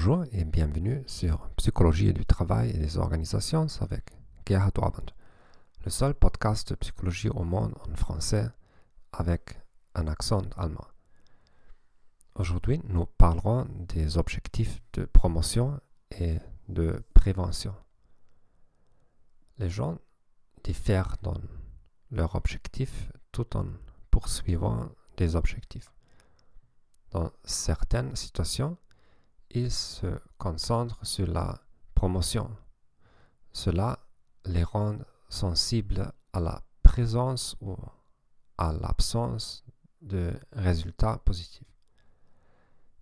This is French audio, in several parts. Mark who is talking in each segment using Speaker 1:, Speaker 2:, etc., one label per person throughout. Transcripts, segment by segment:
Speaker 1: Bonjour et bienvenue sur Psychologie du travail et des organisations avec Gerhard Orband, le seul podcast de psychologie au monde en français avec un accent allemand. Aujourd'hui, nous parlerons des objectifs de promotion et de prévention. Les gens diffèrent dans leurs objectifs tout en poursuivant des objectifs. Dans certaines situations, ils se concentrent sur la promotion. Cela les rend sensibles à la présence ou à l'absence de résultats positifs.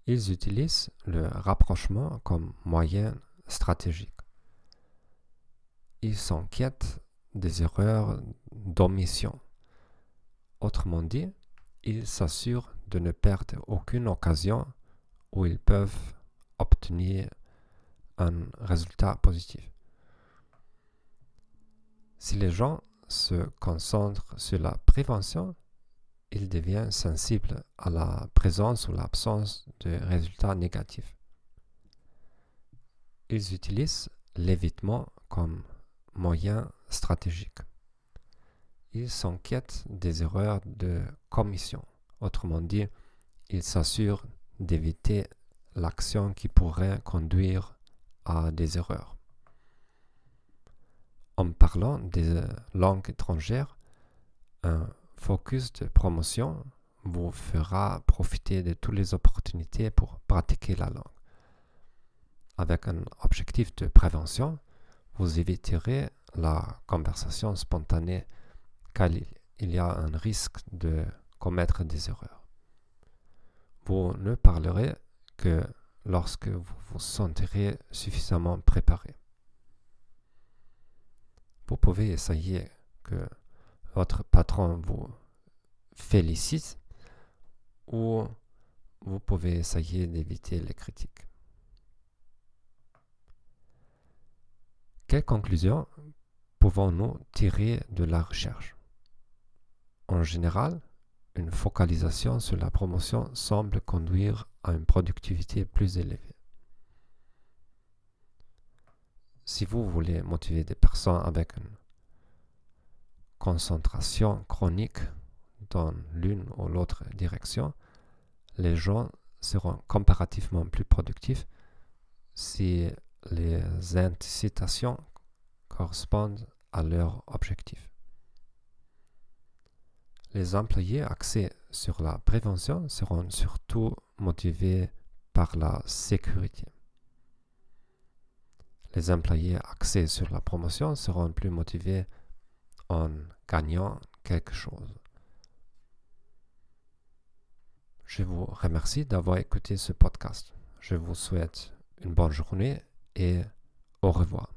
Speaker 1: Ils utilisent le rapprochement comme moyen stratégique. Ils s'inquiètent des erreurs d'omission. Autrement dit, ils s'assurent de ne perdre aucune occasion où ils peuvent obtenir un résultat positif. Si les gens se concentrent sur la prévention, ils deviennent sensibles à la présence ou l'absence de résultats négatifs. Ils utilisent l'évitement comme moyen stratégique. Ils s'inquiètent des erreurs de commission. Autrement dit, ils s'assurent d'éviter l'action qui pourrait conduire à des erreurs. En parlant des langues étrangères, un focus de promotion vous fera profiter de toutes les opportunités pour pratiquer la langue. Avec un objectif de prévention, vous éviterez la conversation spontanée car il y a un risque de commettre des erreurs. Vous ne parlerez que lorsque vous vous sentirez suffisamment préparé. Vous pouvez essayer que votre patron vous félicite ou vous pouvez essayer d'éviter les critiques. Quelles conclusions pouvons-nous tirer de la recherche? En général, une focalisation sur la promotion semble conduire à une productivité plus élevée. Si vous voulez motiver des personnes avec une concentration chronique dans l'une ou l'autre direction, les gens seront comparativement plus productifs si les incitations correspondent à leur objectif. Les employés axés sur la prévention seront surtout motivés par la sécurité. Les employés axés sur la promotion seront plus motivés en gagnant quelque chose. Je vous remercie d'avoir écouté ce podcast. Je vous souhaite une bonne journée et au revoir.